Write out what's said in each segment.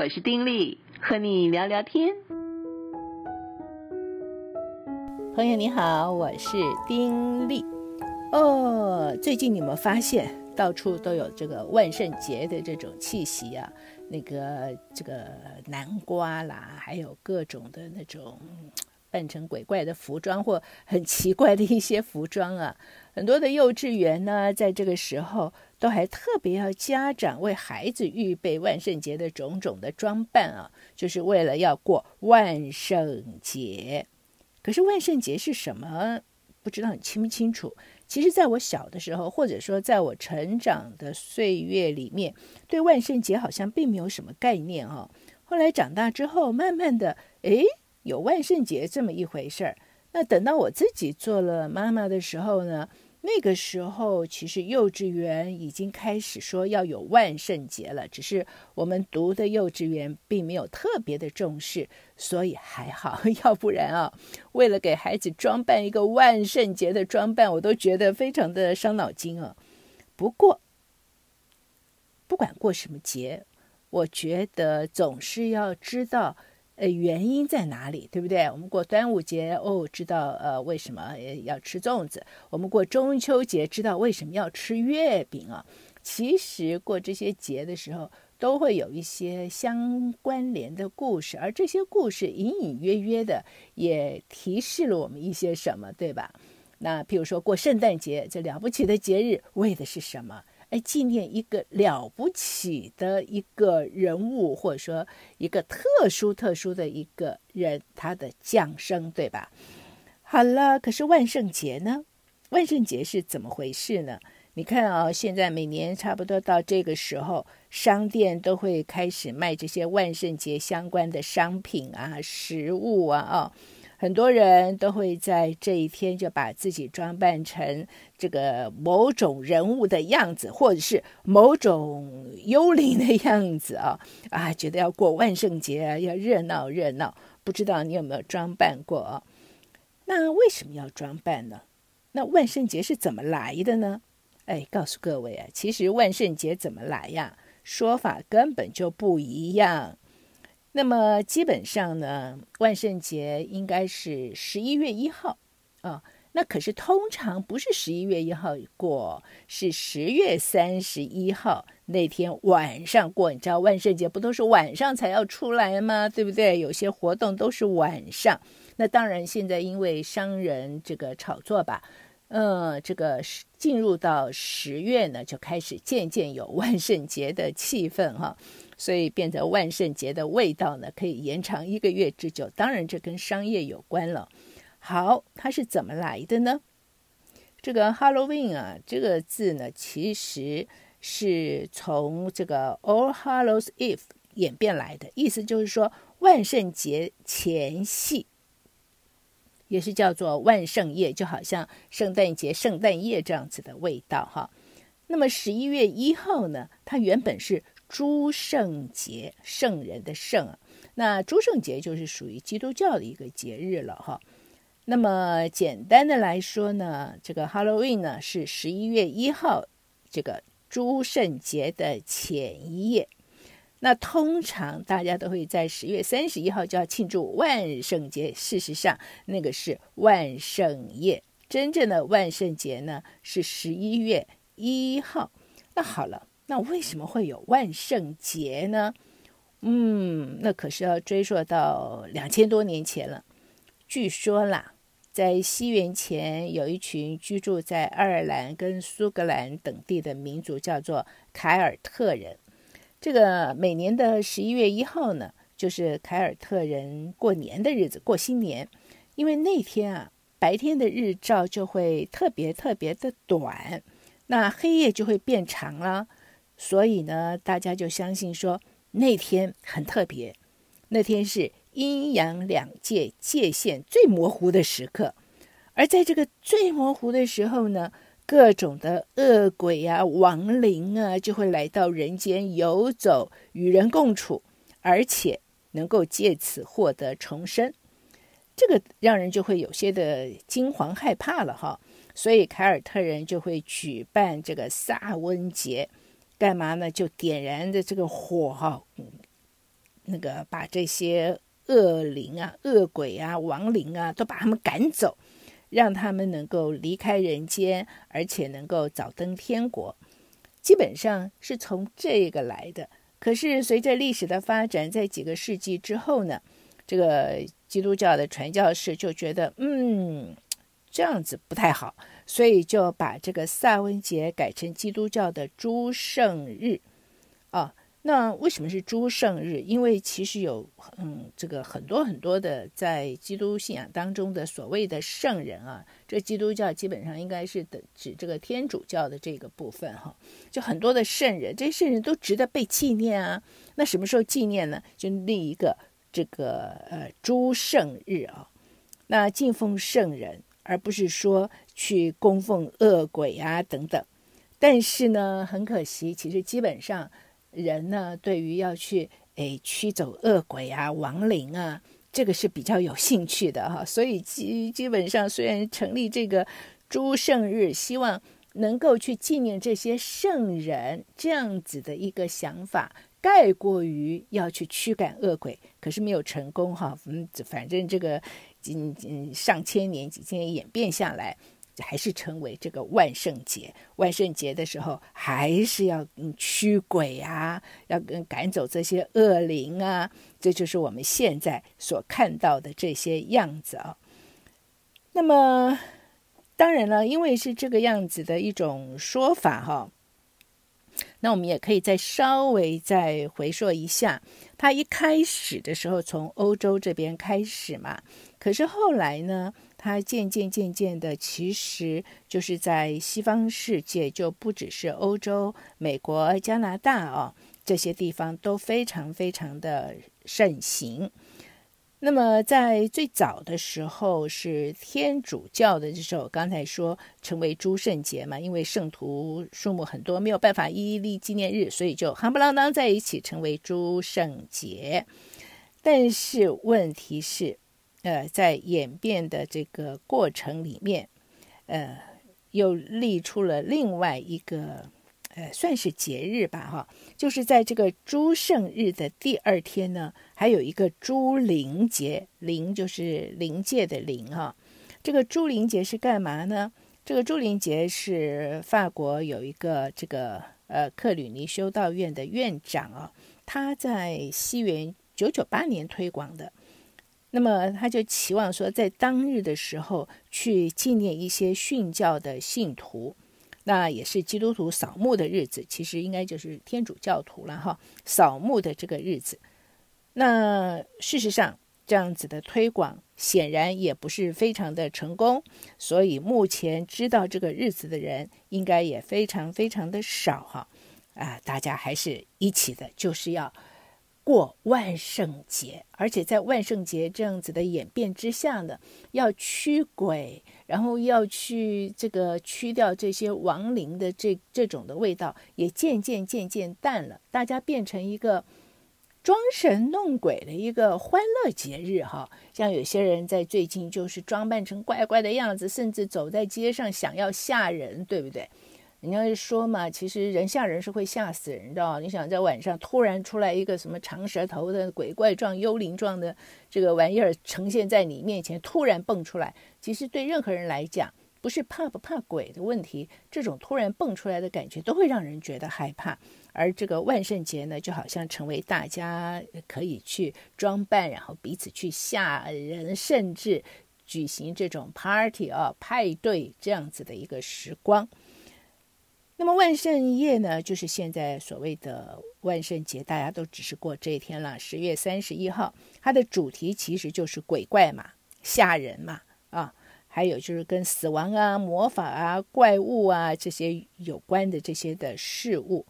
我是丁力，和你聊聊天。朋友你好，我是丁力。哦，最近你们发现，到处都有这个万圣节的这种气息啊？那个这个南瓜啦，还有各种的那种扮成鬼怪的服装，或很奇怪的一些服装啊。很多的幼稚园呢，在这个时候都还特别要家长为孩子预备万圣节的种种的装扮啊，就是为了要过万圣节。可是万圣节是什么？不知道你清不清楚？其实，在我小的时候，或者说在我成长的岁月里面，对万圣节好像并没有什么概念哦。后来长大之后，慢慢的，诶，有万圣节这么一回事儿。那等到我自己做了妈妈的时候呢？那个时候，其实幼稚园已经开始说要有万圣节了，只是我们读的幼稚园并没有特别的重视，所以还好。要不然啊，为了给孩子装扮一个万圣节的装扮，我都觉得非常的伤脑筋啊。不过，不管过什么节，我觉得总是要知道。呃，原因在哪里？对不对？我们过端午节哦，知道呃为什么要吃粽子；我们过中秋节，知道为什么要吃月饼啊。其实过这些节的时候，都会有一些相关联的故事，而这些故事隐隐约约的也提示了我们一些什么，对吧？那譬如说过圣诞节，这了不起的节日，为的是什么？哎，纪念一个了不起的一个人物，或者说一个特殊特殊的一个人，他的降生，对吧？好了，可是万圣节呢？万圣节是怎么回事呢？你看啊、现在每年差不多到这个时候，商店都会开始卖这些万圣节相关的商品啊、食物啊，啊、很多人都会在这一天就把自己装扮成这个某种人物的样子，或者是某种幽灵的样子啊啊，觉得要过万圣节啊，要热闹热闹。不知道你有没有装扮过啊？那为什么要装扮呢？那万圣节是怎么来的呢？哎，告诉各位啊，其实万圣节怎么来呀？说法根本就不一样。那么基本上呢，万圣节应该是十一月一号啊。那可是通常不是十一月一号过，是十月三十一号那天晚上过。你知道万圣节不都是晚上才要出来吗？对不对？有些活动都是晚上。那当然，现在因为商人这个炒作吧，嗯，这个进入到十月呢，就开始渐渐有万圣节的气氛哈。所以变成万圣节的味道呢，可以延长一个月之久。当然，这跟商业有关了。好，它是怎么来的呢？这个 Halloween 啊，这个字呢，其实是从这个 All Hallows Eve 演变来的，意思就是说万圣节前夕，也是叫做万圣夜，就好像圣诞节、圣诞夜这样子的味道哈。那么十一月一号呢，它原本是。诸圣节，圣人的圣啊，那诸圣节就是属于基督教的一个节日了哈。那么简单的来说呢，这个 Halloween 呢是十一月一号，这个诸圣节的前一夜。那通常大家都会在十月三十一号就要庆祝万圣节，事实上那个是万圣夜，真正的万圣节呢是十一月一号。那好了。那为什么会有万圣节呢？嗯，那可是要追溯到两千多年前了。据说啦，在西元前，有一群居住在爱尔兰跟苏格兰等地的民族，叫做凯尔特人。这个每年的十一月一号呢，就是凯尔特人过年的日子，过新年。因为那天啊，白天的日照就会特别特别的短，那黑夜就会变长了。所以呢，大家就相信说那天很特别，那天是阴阳两界界限最模糊的时刻，而在这个最模糊的时候呢，各种的恶鬼啊、亡灵啊就会来到人间游走，与人共处，而且能够借此获得重生。这个让人就会有些的惊惶害怕了哈，所以凯尔特人就会举办这个萨温节。干嘛呢？就点燃的这个火哈，那个把这些恶灵啊、恶鬼啊、亡灵啊，都把他们赶走，让他们能够离开人间，而且能够早登天国。基本上是从这个来的。可是随着历史的发展，在几个世纪之后呢，这个基督教的传教士就觉得，嗯，这样子不太好，所以就把这个萨温节改成基督教的诸圣日，啊。那为什么是诸圣日？因为其实有嗯，这个很多很多的在基督信仰当中的所谓的圣人啊，这基督教基本上应该是的指这个天主教的这个部分哈，就很多的圣人，这些圣人都值得被纪念啊。那什么时候纪念呢？就立一个这个呃诸圣日啊，那敬奉圣人，而不是说去供奉恶鬼啊等等。但是呢，很可惜，其实基本上。人呢，对于要去诶驱走恶鬼啊、亡灵啊，这个是比较有兴趣的哈。所以基基本上，虽然成立这个诸圣日，希望能够去纪念这些圣人这样子的一个想法，盖过于要去驱赶恶鬼，可是没有成功哈。嗯，反正这个嗯嗯上千年、几千年演变下来。还是成为这个万圣节。万圣节的时候，还是要驱鬼啊，要跟赶走这些恶灵啊。这就是我们现在所看到的这些样子啊。那么，当然了，因为是这个样子的一种说法哈。那我们也可以再稍微再回溯一下，它一开始的时候从欧洲这边开始嘛，可是后来呢？它渐渐渐渐的，其实就是在西方世界，就不只是欧洲、美国、加拿大哦，这些地方都非常非常的盛行。那么在最早的时候是天主教的，就是我刚才说成为诸圣节嘛，因为圣徒数目很多，没有办法一一立纪念日，所以就夯不啷当在一起成为诸圣节。但是问题是。呃，在演变的这个过程里面，呃，又立出了另外一个，呃，算是节日吧，哈，就是在这个诸圣日的第二天呢，还有一个诸灵节，灵就是灵界的灵，哈。这个诸灵节是干嘛呢？这个诸灵节是法国有一个这个呃克吕尼修道院的院长啊，他在西元九九八年推广的。那么他就期望说，在当日的时候去纪念一些殉教的信徒，那也是基督徒扫墓的日子，其实应该就是天主教徒了哈，扫墓的这个日子。那事实上，这样子的推广显然也不是非常的成功，所以目前知道这个日子的人应该也非常非常的少哈。啊，大家还是一起的，就是要。过万圣节，而且在万圣节这样子的演变之下呢，要驱鬼，然后要去这个驱掉这些亡灵的这这种的味道，也渐渐渐渐淡了。大家变成一个装神弄鬼的一个欢乐节日哈。像有些人在最近就是装扮成怪怪的样子，甚至走在街上想要吓人，对不对？人家说嘛，其实人吓人是会吓死人的。你想在晚上突然出来一个什么长舌头的鬼怪状、幽灵状的这个玩意儿呈现在你面前，突然蹦出来，其实对任何人来讲，不是怕不怕鬼的问题，这种突然蹦出来的感觉都会让人觉得害怕。而这个万圣节呢，就好像成为大家可以去装扮，然后彼此去吓人，甚至举行这种 party 啊派对这样子的一个时光。那么万圣夜呢，就是现在所谓的万圣节，大家都只是过这一天了。十月三十一号，它的主题其实就是鬼怪嘛，吓人嘛，啊，还有就是跟死亡啊、魔法啊、怪物啊这些有关的这些的事物。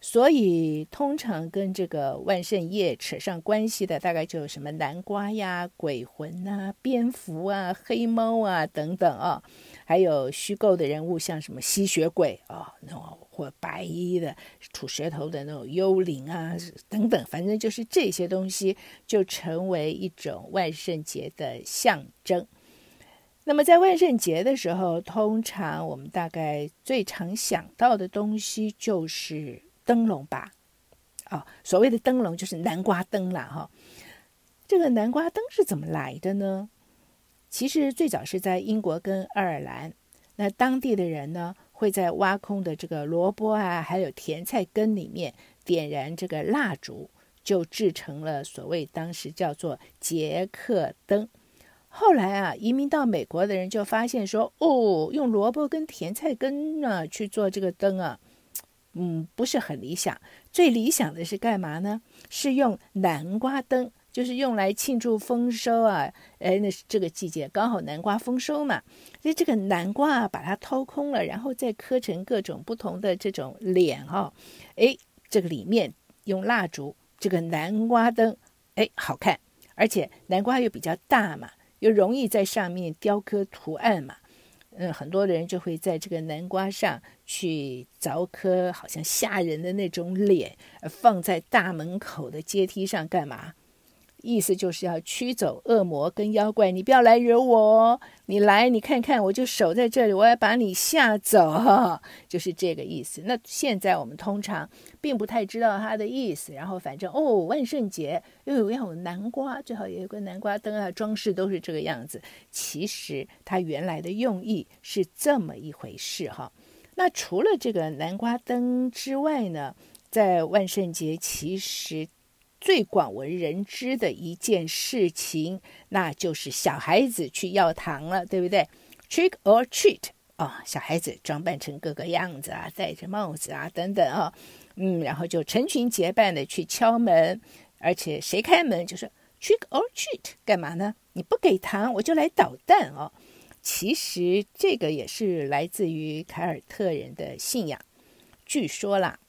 所以通常跟这个万圣夜扯上关系的，大概就有什么南瓜呀、鬼魂啊、蝙蝠啊、黑猫啊等等啊。还有虚构的人物，像什么吸血鬼啊，那种或白衣的吐舌头的那种幽灵啊，等等，反正就是这些东西就成为一种万圣节的象征。那么在万圣节的时候，通常我们大概最常想到的东西就是灯笼吧，啊、哦。所谓的灯笼就是南瓜灯啦，哈、这个南瓜灯是怎么来的呢？其实最早是在英国跟爱尔兰，那当地的人呢，会在挖空的这个萝卜啊，还有甜菜根里面点燃这个蜡烛，就制成了所谓当时叫做杰克灯。后来啊，移民到美国的人就发现说，哦，用萝卜跟甜菜根呢去做这个灯啊，嗯，不是很理想。最理想的是干嘛呢？是用南瓜灯。就是用来庆祝丰收啊，哎，那是这个季节刚好南瓜丰收嘛，所以这个南瓜啊，把它掏空了，然后再刻成各种不同的这种脸哈、哦，哎，这个里面用蜡烛，这个南瓜灯，哎，好看，而且南瓜又比较大嘛，又容易在上面雕刻图案嘛，嗯，很多人就会在这个南瓜上去凿刻，好像吓人的那种脸，放在大门口的阶梯上干嘛？意思就是要驱走恶魔跟妖怪，你不要来惹我。你来，你看看，我就守在这里，我要把你吓走，就是这个意思。那现在我们通常并不太知道它的意思，然后反正哦，万圣节又有要有南瓜，最好也有个南瓜灯啊，装饰都是这个样子。其实它原来的用意是这么一回事哈。那除了这个南瓜灯之外呢，在万圣节其实。最广为人知的一件事情，那就是小孩子去要糖了，对不对？Trick or treat 啊、哦，小孩子装扮成各个样子啊，戴着帽子啊，等等啊，嗯，然后就成群结伴的去敲门，而且谁开门就说 Trick or treat，干嘛呢？你不给糖，我就来捣蛋哦。其实这个也是来自于凯尔特人的信仰，据说啦，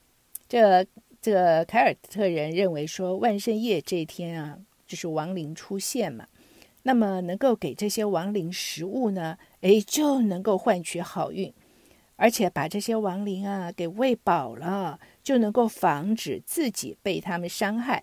这。这个凯尔特人认为说，万圣夜这一天啊，就是亡灵出现嘛，那么能够给这些亡灵食物呢，诶，就能够换取好运，而且把这些亡灵啊给喂饱了，就能够防止自己被他们伤害。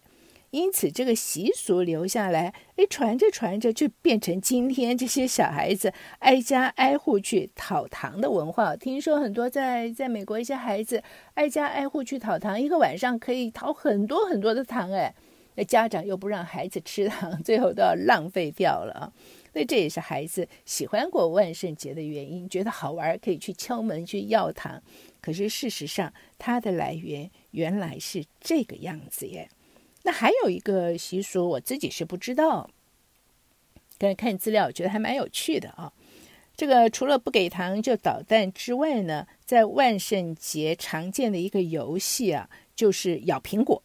因此，这个习俗留下来，哎，传着传着就变成今天这些小孩子挨家挨户去讨糖的文化。听说很多在在美国一些孩子挨家挨户去讨糖，一个晚上可以讨很多很多的糖，哎，那家长又不让孩子吃糖，最后都要浪费掉了啊。所以这也是孩子喜欢过万圣节的原因，觉得好玩，可以去敲门去要糖。可是事实上，它的来源原来是这个样子耶。那还有一个习俗，我自己是不知道。刚才看资料，我觉得还蛮有趣的啊。这个除了不给糖就捣蛋之外呢，在万圣节常见的一个游戏啊，就是咬苹果。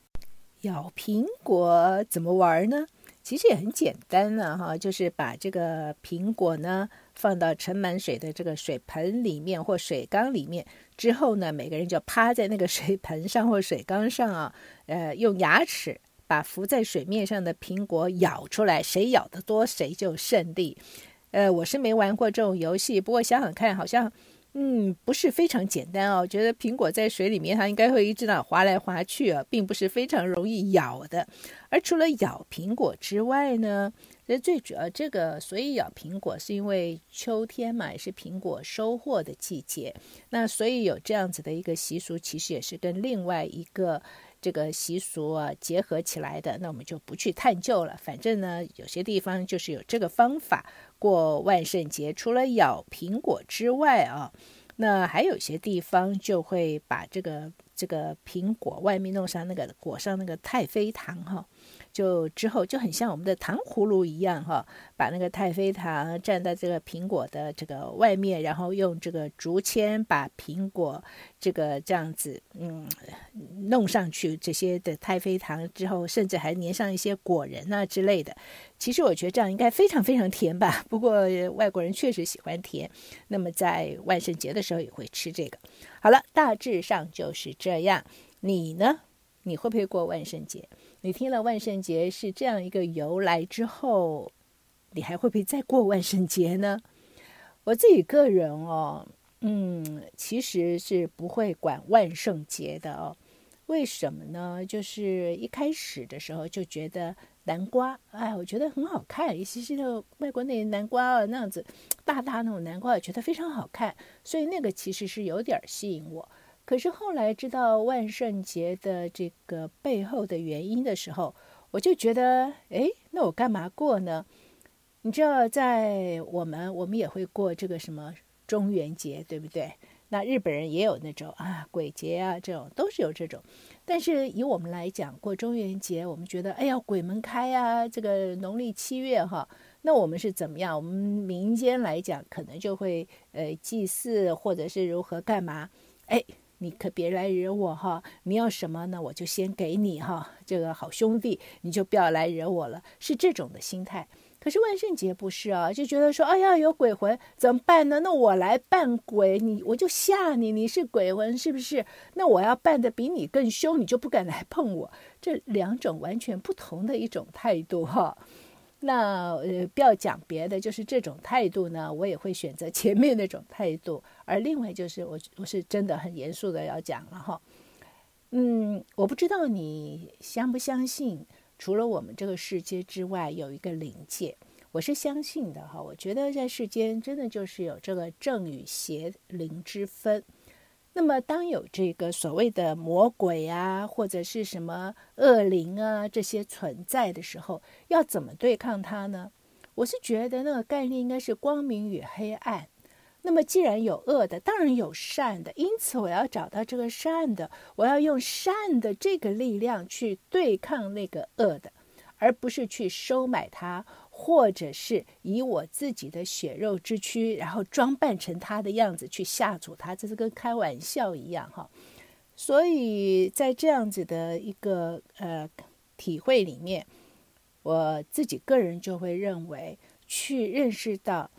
咬苹果怎么玩呢？其实也很简单了哈，就是把这个苹果呢放到盛满水的这个水盆里面或水缸里面，之后呢，每个人就趴在那个水盆上或水缸上啊，呃，用牙齿。把浮在水面上的苹果咬出来，谁咬得多，谁就胜利。呃，我是没玩过这种游戏，不过想想看，好像嗯不是非常简单哦。觉得苹果在水里面，它应该会一直那滑来滑去啊，并不是非常容易咬的。而除了咬苹果之外呢，这最主要这个，所以咬苹果是因为秋天嘛，也是苹果收获的季节。那所以有这样子的一个习俗，其实也是跟另外一个。这个习俗啊结合起来的，那我们就不去探究了。反正呢，有些地方就是有这个方法过万圣节。除了咬苹果之外啊，那还有些地方就会把这个这个苹果外面弄上那个裹上那个太妃糖哈。就之后就很像我们的糖葫芦一样哈，把那个太妃糖蘸在这个苹果的这个外面，然后用这个竹签把苹果这个这样子嗯弄上去这些的太妃糖之后，甚至还粘上一些果仁啊之类的。其实我觉得这样应该非常非常甜吧。不过外国人确实喜欢甜，那么在万圣节的时候也会吃这个。好了，大致上就是这样。你呢？你会不会过万圣节？你听了万圣节是这样一个由来之后，你还会不会再过万圣节呢？我自己个人哦，嗯，其实是不会管万圣节的哦。为什么呢？就是一开始的时候就觉得南瓜，哎，我觉得很好看，尤其是那个外国那南瓜啊，那样子大大那种南瓜，我觉得非常好看，所以那个其实是有点吸引我。可是后来知道万圣节的这个背后的原因的时候，我就觉得，哎，那我干嘛过呢？你知道，在我们我们也会过这个什么中元节，对不对？那日本人也有那种啊鬼节啊，这种都是有这种。但是以我们来讲，过中元节，我们觉得哎呀鬼门开啊，这个农历七月哈，那我们是怎么样？我们民间来讲，可能就会呃祭祀或者是如何干嘛？哎，你可别来惹我哈！你要什么呢？我就先给你哈，这个好兄弟，你就不要来惹我了，是这种的心态。可是万圣节不是啊，就觉得说，哎呀，有鬼魂怎么办呢？那我来扮鬼，你我就吓你，你是鬼魂是不是？那我要扮得比你更凶，你就不敢来碰我。这两种完全不同的一种态度哈。那呃，不要讲别的，就是这种态度呢，我也会选择前面那种态度。而另外就是我我是真的很严肃的要讲了哈。嗯，我不知道你相不相信。除了我们这个世界之外，有一个灵界，我是相信的哈。我觉得在世间真的就是有这个正与邪灵之分。那么，当有这个所谓的魔鬼啊，或者是什么恶灵啊这些存在的时候，要怎么对抗它呢？我是觉得那个概念应该是光明与黑暗。那么，既然有恶的，当然有善的。因此，我要找到这个善的，我要用善的这个力量去对抗那个恶的，而不是去收买它，或者是以我自己的血肉之躯，然后装扮成他的样子去吓阻他，这是跟开玩笑一样哈。所以在这样子的一个呃体会里面，我自己个人就会认为，去认识到。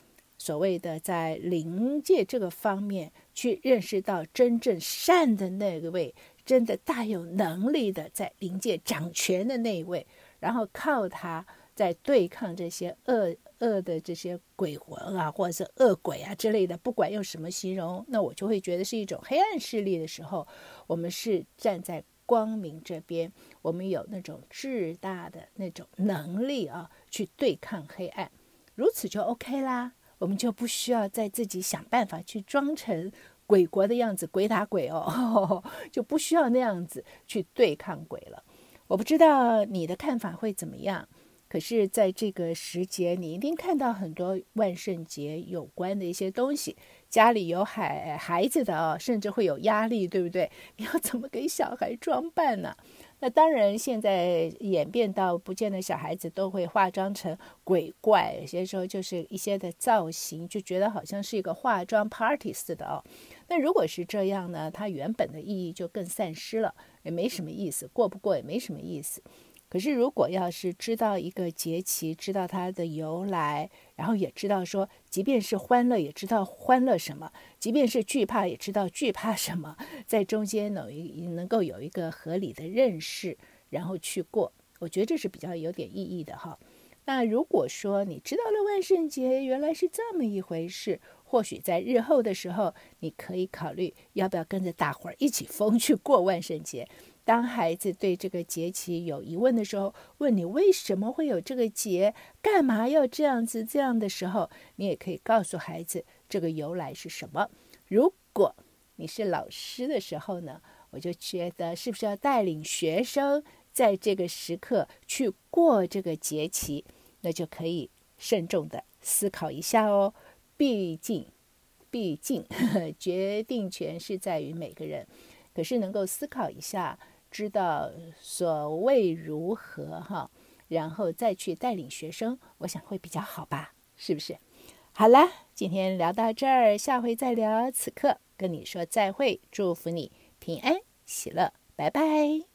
所谓的在灵界这个方面去认识到真正善的那位，真的大有能力的在灵界掌权的那一位，然后靠他在对抗这些恶恶的这些鬼魂啊，或者是恶鬼啊之类的，不管用什么形容，那我就会觉得是一种黑暗势力的时候，我们是站在光明这边，我们有那种巨大的那种能力啊，去对抗黑暗，如此就 OK 啦。我们就不需要再自己想办法去装成鬼国的样子，鬼打鬼哦，就不需要那样子去对抗鬼了。我不知道你的看法会怎么样，可是在这个时节，你一定看到很多万圣节有关的一些东西。家里有孩孩子的哦，甚至会有压力，对不对？你要怎么给小孩装扮呢？那当然，现在演变到不见得小孩子都会化妆成鬼怪，有些时候就是一些的造型，就觉得好像是一个化妆 party 似的哦。那如果是这样呢，它原本的意义就更散失了，也没什么意思，过不过也没什么意思。可是，如果要是知道一个节气，知道它的由来，然后也知道说，即便是欢乐，也知道欢乐什么；即便是惧怕，也知道惧怕什么，在中间能能够有一个合理的认识，然后去过，我觉得这是比较有点意义的哈。那如果说你知道了万圣节原来是这么一回事，或许在日后的时候，你可以考虑要不要跟着大伙儿一起疯去过万圣节。当孩子对这个节气有疑问的时候，问你为什么会有这个节，干嘛要这样子这样的时候，你也可以告诉孩子这个由来是什么。如果你是老师的时候呢，我就觉得是不是要带领学生在这个时刻去过这个节气，那就可以慎重的思考一下哦。毕竟，毕竟呵呵 决定权是在于每个人，可是能够思考一下。知道所谓如何哈，然后再去带领学生，我想会比较好吧，是不是？好了，今天聊到这儿，下回再聊。此刻跟你说再会，祝福你平安喜乐，拜拜。